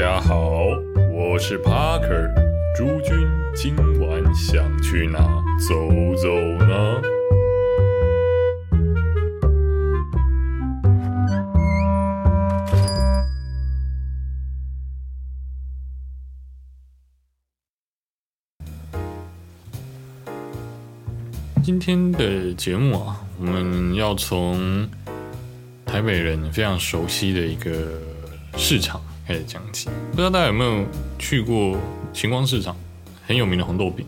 大家好，我是 Parker，诸君今晚想去哪走走呢？今天的节目啊，我们要从台北人非常熟悉的一个市场开始讲起。不知道大家有没有去过晴光市场？很有名的红豆饼，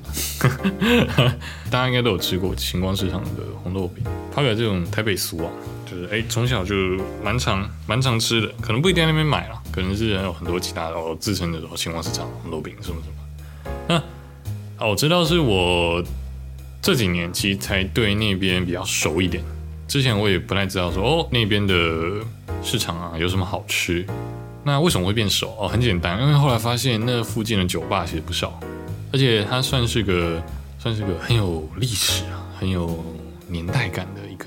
大家应该都有吃过晴光市场的红豆饼。它有这种台北俗啊，就是哎从小就蛮常蛮常吃的，可能不一定在那边买了，可能是有很多其他的哦自称的说晴光市场红豆饼什么什么。那哦，我知道是我。这几年其实才对那边比较熟一点，之前我也不太知道说哦那边的市场啊有什么好吃。那为什么会变熟？哦，很简单，因为后来发现那附近的酒吧其实不少，而且它算是个算是个很有历史啊、很有年代感的一个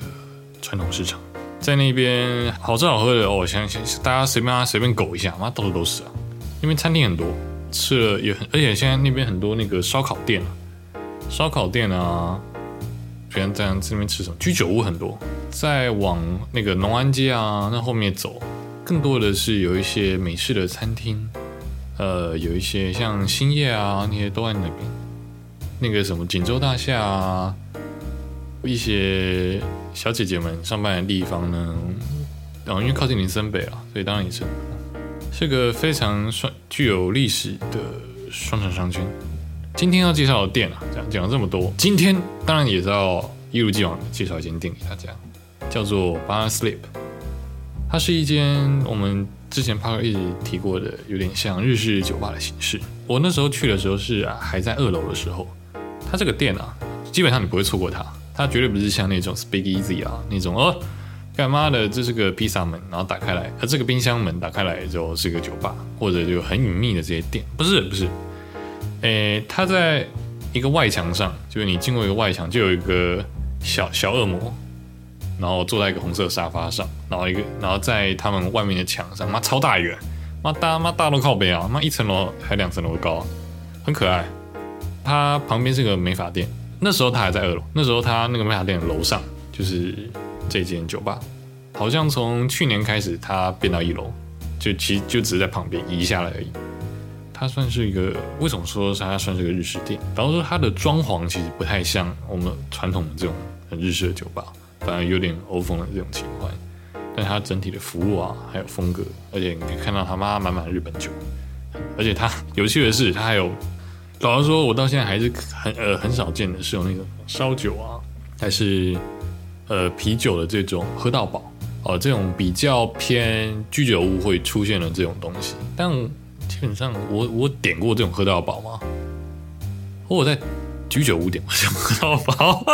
传统市场。在那边好吃好喝的哦，想想大家随便啊随便狗一下，妈到处都是啊。因为餐厅很多，吃了也很，而且现在那边很多那个烧烤店啊。烧烤店啊，别人这样这边吃什么？居酒屋很多，再往那个农安街啊那后面走，更多的是有一些美式的餐厅，呃，有一些像兴业啊那些都在那边。那个什么锦州大厦啊，一些小姐姐们上班的地方呢，然后因为靠近林森北了，所以当然也是是个非常双具有历史的双城商圈。今天要介绍的店啊，讲讲了这么多，今天当然也是要一如既往的介绍一间店给大家，叫做 Bar Sleep。它是一间我们之前 Parker 一直提过的，有点像日式酒吧的形式。我那时候去的时候是啊，还在二楼的时候，它这个店啊，基本上你不会错过它。它绝对不是像那种 Speak Easy 啊那种哦，干嘛的？这是个披萨门，然后打开来，而这个冰箱门打开来之后是个酒吧，或者就很隐秘的这些店，不是不是。诶，它在一个外墙上，就是你经过一个外墙，就有一个小小恶魔，然后坐在一个红色沙发上，然后一个，然后在他们外面的墙上，妈超大一个，妈大妈大都靠北啊，妈一层楼还两层楼高，很可爱。它旁边是个美发店，那时候它还在二楼，那时候它那个美发店的楼上就是这间酒吧，好像从去年开始它变到一楼，就其实就只是在旁边移下来而已。它算是一个，为什么说它算是个日式店？比方说它的装潢其实不太像我们传统的这种很日式的酒吧，反而有点欧风的这种情怀。但它整体的服务啊，还有风格，而且你可以看到他妈满满日本酒。而且它有趣的是，它还有，老实说，我到现在还是很呃很少见的是有那种烧酒啊，还是呃啤酒的这种喝到饱哦，这种比较偏居酒屋会出现的这种东西，但。基本上，我我点过这种喝到饱吗？或我在居酒屋点过这种喝到饱，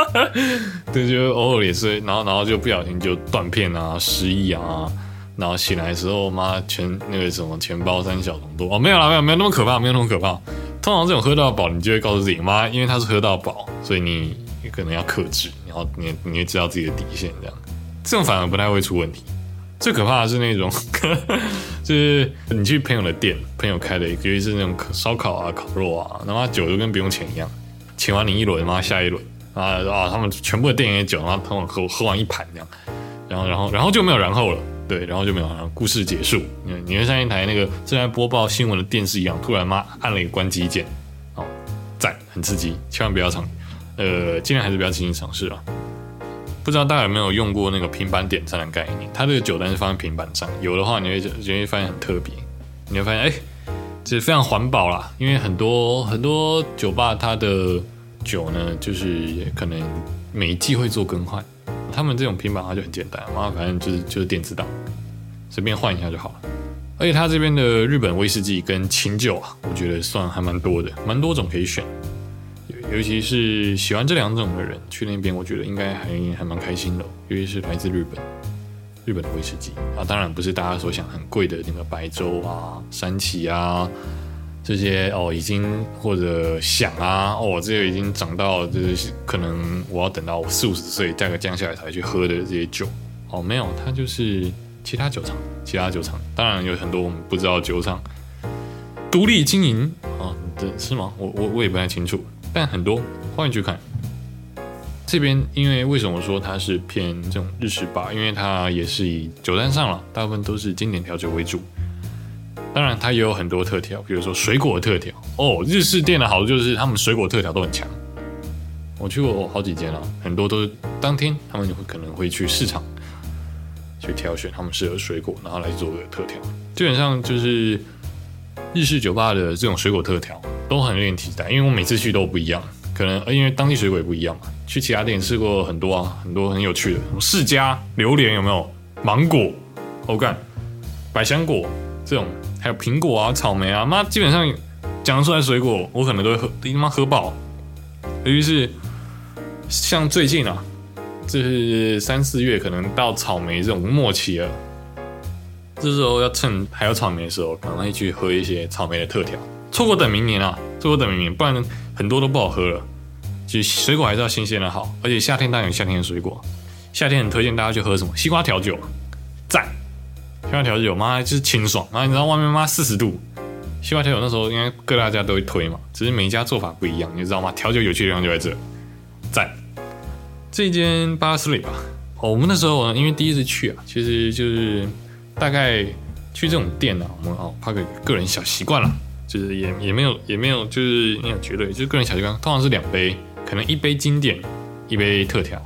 对，就偶尔也是，然后然后就不小心就断片啊，失忆啊，然后醒来的时候，妈全那个什么钱包三小很多哦，没有了，没有没有那么可怕，没有那么可怕。通常这种喝到饱，你就会告诉自己，妈，因为他是喝到饱，所以你可能要克制，然后你你会知道自己的底线，这样，这种反而不太会出问题。最可怕的是那种，就是你去朋友的店，朋友开的，尤其是那种烧烤啊、烤肉啊，他妈酒就跟不用钱一样，请完你一轮，妈下一轮啊啊，他们全部的店里酒，然后他们喝喝完一盘这样，然后然后然后就没有然后了，对，然后就没有然后故事结束，你你会像一台那个正在播报新闻的电视一样，突然妈按了一个关机键，哦，赞，很刺激，千万不要尝，呃，尽量还是不要轻易尝试啊。不知道大家有没有用过那个平板点餐的概念？它这个酒单是放在平板上，有的话你会你会发现很特别，你会发现哎，这非常环保啦。因为很多很多酒吧它的酒呢，就是可能每一季会做更换，他们这种平板它就很简单，嘛，反正就是就是电子档，随便换一下就好了。而且它这边的日本威士忌跟清酒啊，我觉得算还蛮多的，蛮多种可以选。尤其是喜欢这两种的人去那边，我觉得应该还还蛮开心的。尤其是来自日本，日本的威士忌啊，当然不是大家所想很贵的那个白州啊、山崎啊这些哦，已经或者想啊哦，这个已经涨到就是可能我要等到四五十岁价格降下来才去喝的这些酒哦，没有，它就是其他酒厂，其他酒厂，当然有很多我们不知道酒厂。独立经营啊，这是吗？我我 我也不太清楚，但很多欢迎去看。这边因为为什么说它是偏这种日式吧？因为它也是以酒单上了，大部分都是经典调酒为主。当然，它也有很多特调，比如说水果特调哦。日式店的好处就是他们水果特调都很强。我去过好几间了，很多都是当天他们会可能会去市场去挑选他们适合水果，然后来做个特调。基本上就是日式酒吧的这种水果特调都很令人期待，因为我每次去都不一样，可能因为当地水果也不一样嘛。去其他店试过很多啊，很多很有趣的，什么释迦、榴莲有没有？芒果、欧干、百香果这种。还有苹果啊、草莓啊，妈基本上讲出来水果，我可能都会喝，他妈喝爆。尤其是像最近啊，这是三四月，可能到草莓这种末期了，这时候要趁还有草莓的时候，赶快去喝一些草莓的特调。错过等明年啊，错过等明年，不然很多都不好喝了。其实水果还是要新鲜的好，而且夏天当然有夏天的水果，夏天很推荐大家去喝什么西瓜调酒，赞。西瓜调酒妈就是清爽，然后你知道外面妈四十度，西瓜调酒那时候应该各大家都会推嘛，只是每一家做法不一样，你知道吗？调酒有趣的地方就在这，赞。这间巴斯里吧，我们那时候呢，因为第一次去啊，其实就是大概去这种店呢，我们哦，怕个个人小习惯了，就是也也没有也没有就是没有绝对，就是个人小习惯，通常是两杯，可能一杯经典，一杯特调，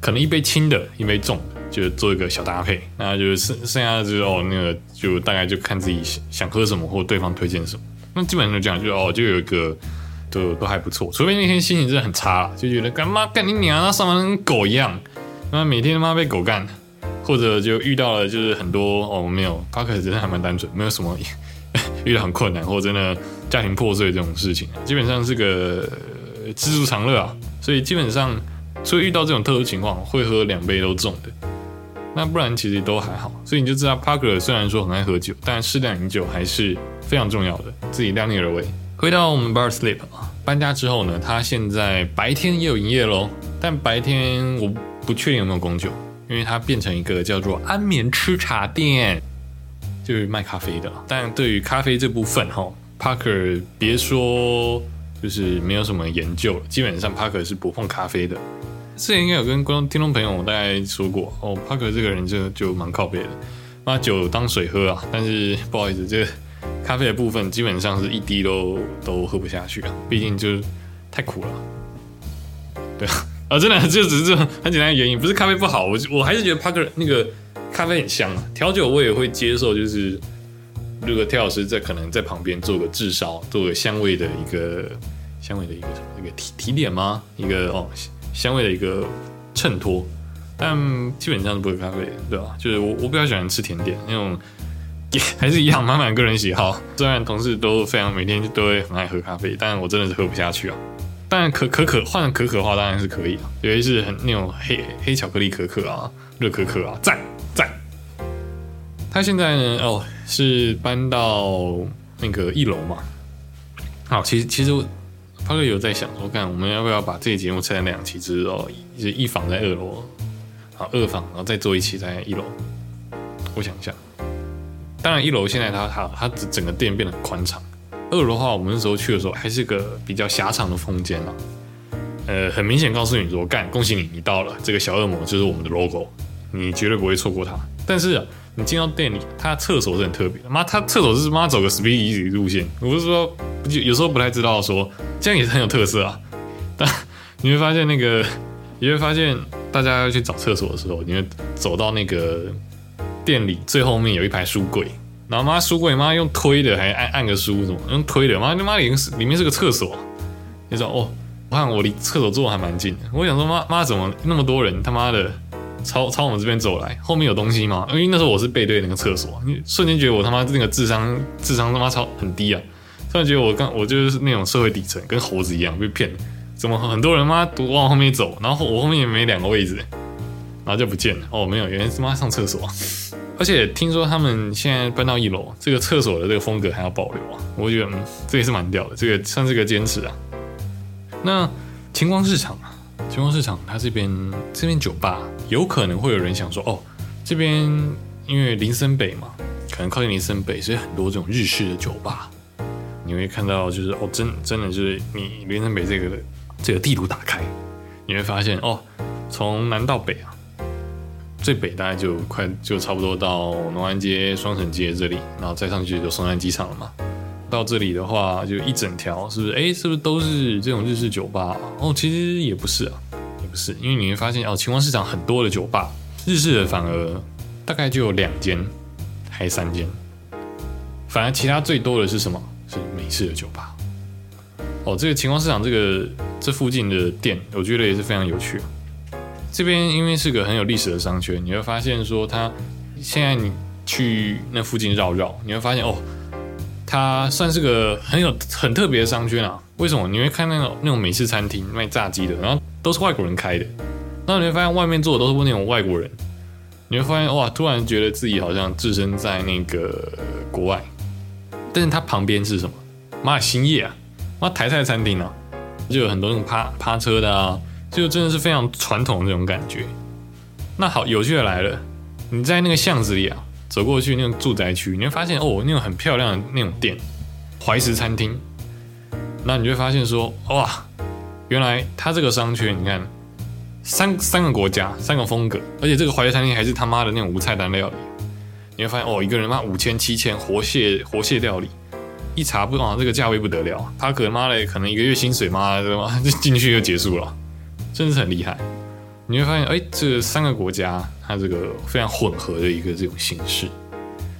可能一杯轻的，一杯重的。就做一个小搭配，那就是剩剩下的就是哦，那个就大概就看自己想喝什么，或对方推荐什么。那基本上就讲，就哦，就有一个都都还不错。除非那天心情真的很差，就觉得干妈干你娘，那上班跟狗一样，那每天他妈被狗干，或者就遇到了就是很多哦没有，他可能真的还蛮单纯，没有什么 遇到很困难或真的家庭破碎这种事情，基本上是个知足常乐啊。所以基本上，所以遇到这种特殊情况，会喝两杯都重的。那不然其实都还好，所以你就知道 Parker 虽然说很爱喝酒，但适量饮酒还是非常重要的，自己量力而为。回到我们 Bar Sleep 啊，搬家之后呢，他现在白天也有营业喽，但白天我不确定有没有供酒，因为它变成一个叫做安眠吃茶店，就是卖咖啡的。但对于咖啡这部分哈，Parker 别说就是没有什么研究，基本上 Parker 是不碰咖啡的。之前应该有跟观众、听众朋友大概说过哦，帕克这个人就就蛮靠背的，把酒当水喝啊。但是不好意思，这咖啡的部分基本上是一滴都都喝不下去啊，毕竟就是太苦了。对啊，啊，真的就只是这很简单的原因，不是咖啡不好，我我还是觉得帕克那个咖啡很香啊。调酒我也会接受，就是如果调老师在可能在旁边做个炙烧，做个香味的一个香味的一个什么一个提提点吗？一个哦。香味的一个衬托，但基本上是不喝咖啡，对吧？就是我我比较喜欢吃甜点那种，也还是一样，满满个人喜好。虽然同事都非常每天都会很爱喝咖啡，但我真的是喝不下去啊。当然可可可换可可的话当然是可以啊，尤其是很那种黑黑巧克力可可啊，热可可啊，赞赞。他现在呢，哦，是搬到那个一楼嘛。好，其实其实。他就有在想说，看我们要不要把这个节目拆成两期，之后就一房在二楼，好二房，然后再做一期在一楼。我想一下，当然一楼现在它它它整整个店变得很宽敞，二楼的话，我们那时候去的时候还是个比较狭长的空间啊。呃，很明显告诉你说，干，恭喜你，你到了，这个小恶魔就是我们的 logo，你绝对不会错过它。但是你进到店里，他厕所是很特别的，妈，他厕所是妈走个 speedy 路线，我不是说，就有时候不太知道说。这样也是很有特色啊，但你会发现那个，你会发现大家要去找厕所的时候，你会走到那个店里最后面有一排书柜，然后妈书柜妈用推的，还按按个书什么，用推的，妈他妈里面是里面是个厕所，你说哦，我看我离厕所坐还蛮近的，我想说妈妈怎么那么多人他妈的朝朝我们这边走来，后面有东西吗？因为那时候我是背对那个厕所，你瞬间觉得我他妈那个智商智商他妈超很低啊。突然觉得我刚我就是那种社会底层，跟猴子一样被骗，怎么很多人妈都往后面走，然后我后面也没两个位置，然后就不见了。哦，没有，原来是妈上厕所。而且听说他们现在搬到一楼，这个厕所的这个风格还要保留啊。我觉得嗯，这也是蛮屌的，这个算是个坚持啊。那晴光市场啊，晴光市场它这边这边酒吧有可能会有人想说，哦，这边因为林森北嘛，可能靠近林森北，所以很多这种日式的酒吧。你会看到就是哦，真真的就是你林森北这个这个地图打开，你会发现哦，从南到北啊，最北大概就快就差不多到农安街、双城街这里，然后再上去就松山机场了嘛。到这里的话，就一整条，是不是？哎，是不是都是这种日式酒吧？哦，其实也不是啊，也不是，因为你会发现哦，晴光市场很多的酒吧，日式的反而大概就有两间，还三间，反而其他最多的是什么？是美式的酒吧。哦，这个晴光市场这个这附近的店，我觉得也是非常有趣。这边因为是个很有历史的商圈，你会发现说，它现在你去那附近绕绕，你会发现哦。它算是个很有很特别的商圈啊？为什么？你会看那种那种美式餐厅卖炸鸡的，然后都是外国人开的，然后你会发现外面坐的都是那种外国人，你会发现哇，突然觉得自己好像置身在那个国外。但是它旁边是什么？妈的兴业啊，妈台菜餐厅啊，就有很多那种趴趴车的啊，就真的是非常传统的那种感觉。那好，有趣的来了，你在那个巷子里啊。走过去那种住宅区，你会发现哦，那种很漂亮的那种店，怀石餐厅。那你就会发现说，哇，原来它这个商圈，你看三三个国家，三个风格，而且这个怀石餐厅还是他妈的那种无菜单料理。你会发现哦，一个人妈五千七千活蟹活蟹料理，一查不啊，这个价位不得了，他可妈的可能一个月薪水妈的妈就 进去就结束了，真的是很厉害。你会发现，哎，这三个国家它这个非常混合的一个这种形式，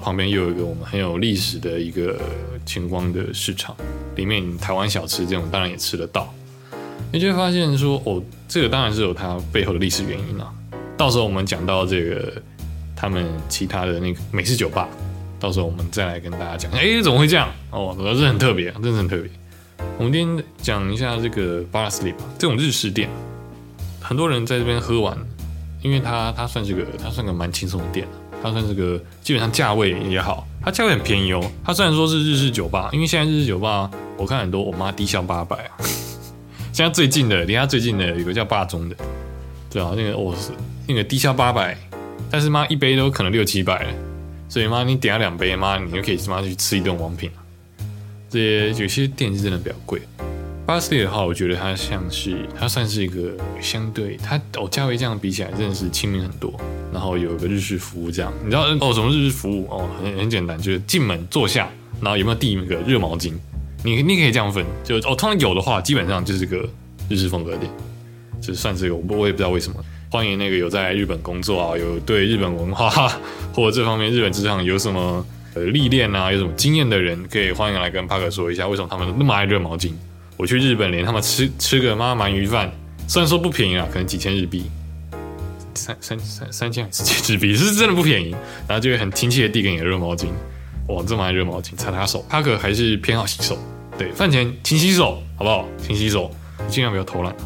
旁边又有一个我们很有历史的一个晴光的市场，里面台湾小吃这种当然也吃得到。你就会发现说，哦，这个当然是有它背后的历史原因啊。到时候我们讲到这个他们其他的那个美式酒吧，到时候我们再来跟大家讲，哎，怎么会这样？哦，主要是很特别，真的很特别。我们今天讲一下这个巴拉斯里吧，这种日式店。很多人在这边喝完，因为它它算是个它算个蛮轻松的店它算是个基本上价位也好，它价位很便宜哦。它虽然说是日式酒吧，因为现在日式酒吧我看很多，我妈低消八百啊。现在最近的离它最近的有个叫霸中的，对啊，那个哦是那个低消八百，但是妈一杯都可能六七百了，所以妈你点了两杯，妈你就可以妈去吃一顿王品这些有些店是真的比较贵。巴斯蒂的话，我觉得它像是它算是一个相对它哦价位这样比起来真的是亲民很多，然后有一个日式服务这样，你知道哦什么日式服务？哦很很简单，就是进门坐下，然后有没有递一个热毛巾，你你可以这样分，就哦通常有的话，基本上就是个日式风格店，就算是个我我也不知道为什么，欢迎那个有在日本工作啊，有对日本文化 或者这方面日本职场有什么呃历练啊，有什么经验的人，可以欢迎来跟帕克说一下，为什么他们那么爱热毛巾。我去日本连他们吃吃个妈鳗鱼饭，虽然说不便宜啊，可能几千日币，三三三三千还是几日币，是真的不便宜。然后就会很亲切的递给你的热毛巾，哇，这么爱热毛巾，擦擦手。帕克还是偏好洗手，对，饭前勤洗手，好不好？勤洗手，尽量不要偷懒。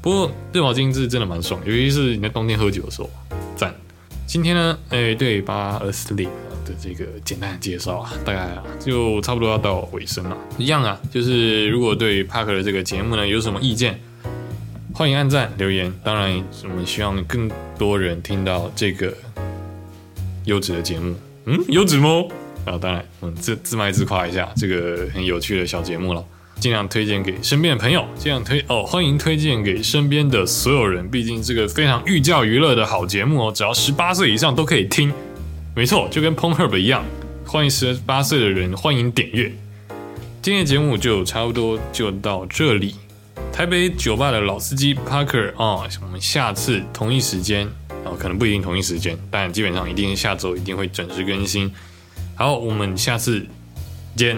不过热毛巾是真的蛮爽，尤其是你在冬天喝酒的时候，今天呢，哎，对，巴尔斯林。的这个简单的介绍啊，大概啊就差不多要到尾声了。一样啊，就是如果对帕克的这个节目呢有什么意见，欢迎按赞留言。当然，我们希望更多人听到这个优质的节目。嗯，优质吗？啊，当然，嗯，自自卖自夸一下，这个很有趣的小节目了，尽量推荐给身边的朋友。尽量推哦，欢迎推荐给身边的所有人。毕竟这个非常寓教于乐的好节目哦，只要十八岁以上都可以听。没错，就跟 p o n Herb 一样，欢迎十八岁的人，欢迎点阅。今天的节目就差不多就到这里。台北酒吧的老司机 Parker 啊，我们下次同一时间哦，可能不一定同一时间，但基本上一定下周一定会准时更新。好，我们下次见。